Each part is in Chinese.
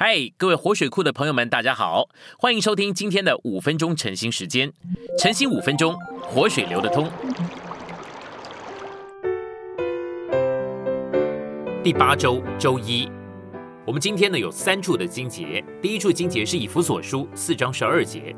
嗨，各位活水库的朋友们，大家好，欢迎收听今天的五分钟晨兴时间。晨兴五分钟，活水流得通。第八周周一，我们今天呢有三处的经节。第一处经节是以弗所书四章十二节，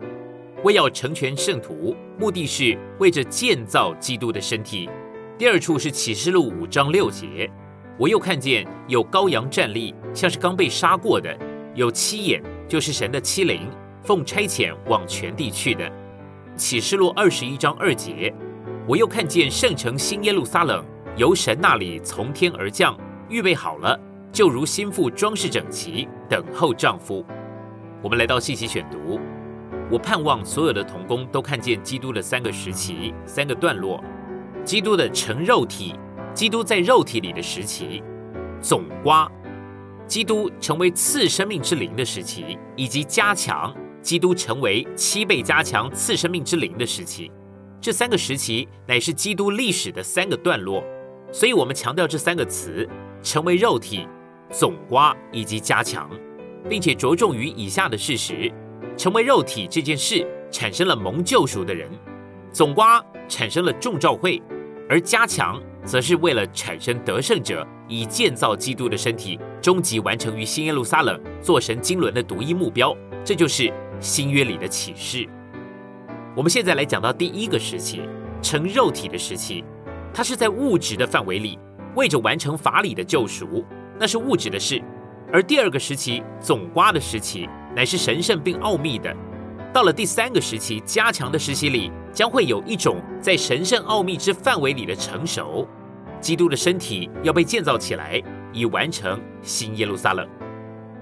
为要成全圣徒，目的是为着建造基督的身体。第二处是启示录五章六节，我又看见有羔羊站立，像是刚被杀过的。有七眼，就是神的七灵，奉差遣往全地去的。启示录二十一章二节，我又看见圣城新耶路撒冷由神那里从天而降，预备好了，就如心腹装饰整齐，等候丈夫。我们来到信息选读，我盼望所有的童工都看见基督的三个时期、三个段落：基督的成肉体，基督在肉体里的时期，总瓜。基督成为次生命之灵的时期，以及加强基督成为七倍加强次生命之灵的时期，这三个时期乃是基督历史的三个段落。所以，我们强调这三个词：成为肉体、总瓜以及加强，并且着重于以下的事实：成为肉体这件事产生了蒙救赎的人，总瓜产生了众召会，而加强则是为了产生得胜者。以建造基督的身体，终极完成于新耶路撒冷，做神经纶的独一目标，这就是新约里的启示。我们现在来讲到第一个时期，成肉体的时期，它是在物质的范围里，为着完成法理的救赎，那是物质的事；而第二个时期，总瓜的时期，乃是神圣并奥秘的。到了第三个时期，加强的时期里，将会有一种在神圣奥秘之范围里的成熟。基督的身体要被建造起来，以完成新耶路撒冷。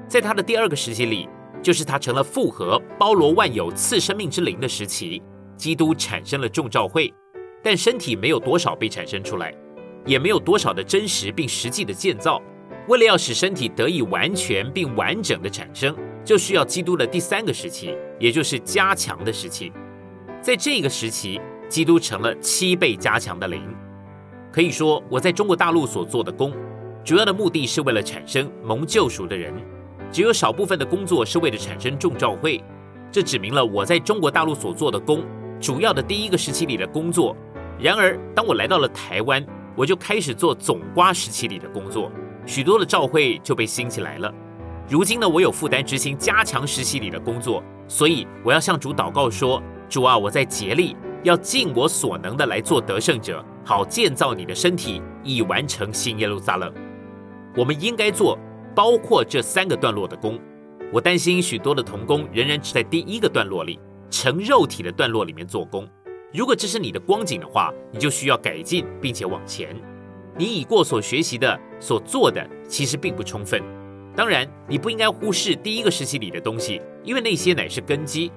在他的第二个时期里，就是他成了复合、包罗万有、赐生命之灵的时期。基督产生了众召会，但身体没有多少被产生出来，也没有多少的真实并实际的建造。为了要使身体得以完全并完整的产生，就需要基督的第三个时期，也就是加强的时期。在这个时期，基督成了七倍加强的灵。可以说，我在中国大陆所做的工，主要的目的是为了产生蒙救赎的人，只有少部分的工作是为了产生众召会。这指明了我在中国大陆所做的工，主要的第一个时期里的工作。然而，当我来到了台湾，我就开始做总瓜时期里的工作，许多的召会就被兴起来了。如今呢，我有负担执行加强时期里的工作，所以我要向主祷告说：主啊，我在竭力。要尽我所能的来做得胜者，好建造你的身体，以完成新耶路撒冷。我们应该做包括这三个段落的工。我担心许多的童工仍然只在第一个段落里，成肉体的段落里面做工。如果这是你的光景的话，你就需要改进，并且往前。你已过所学习的、所做的，其实并不充分。当然，你不应该忽视第一个时期里的东西，因为那些乃是根基。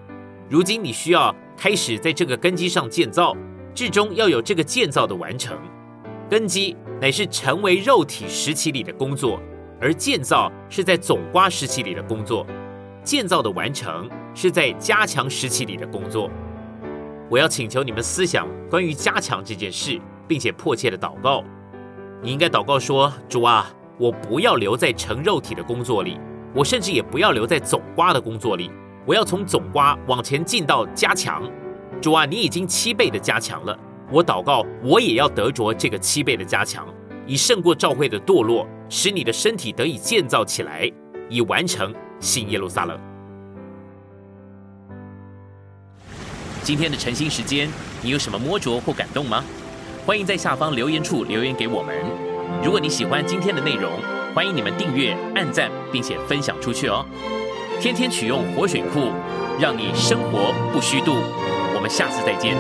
如今你需要开始在这个根基上建造，至终要有这个建造的完成。根基乃是成为肉体时期里的工作，而建造是在总瓜时期里的工作。建造的完成是在加强时期里的工作。我要请求你们思想关于加强这件事，并且迫切的祷告。你应该祷告说：“主啊，我不要留在成肉体的工作里，我甚至也不要留在总瓜的工作里。”我要从总瓜往前进到加强，主啊，你已经七倍的加强了。我祷告，我也要得着这个七倍的加强，以胜过教会的堕落，使你的身体得以建造起来，以完成新耶路撒冷。今天的晨兴时间，你有什么摸着或感动吗？欢迎在下方留言处留言给我们。如果你喜欢今天的内容，欢迎你们订阅、按赞，并且分享出去哦。天天取用活水库，让你生活不虚度。我们下次再见。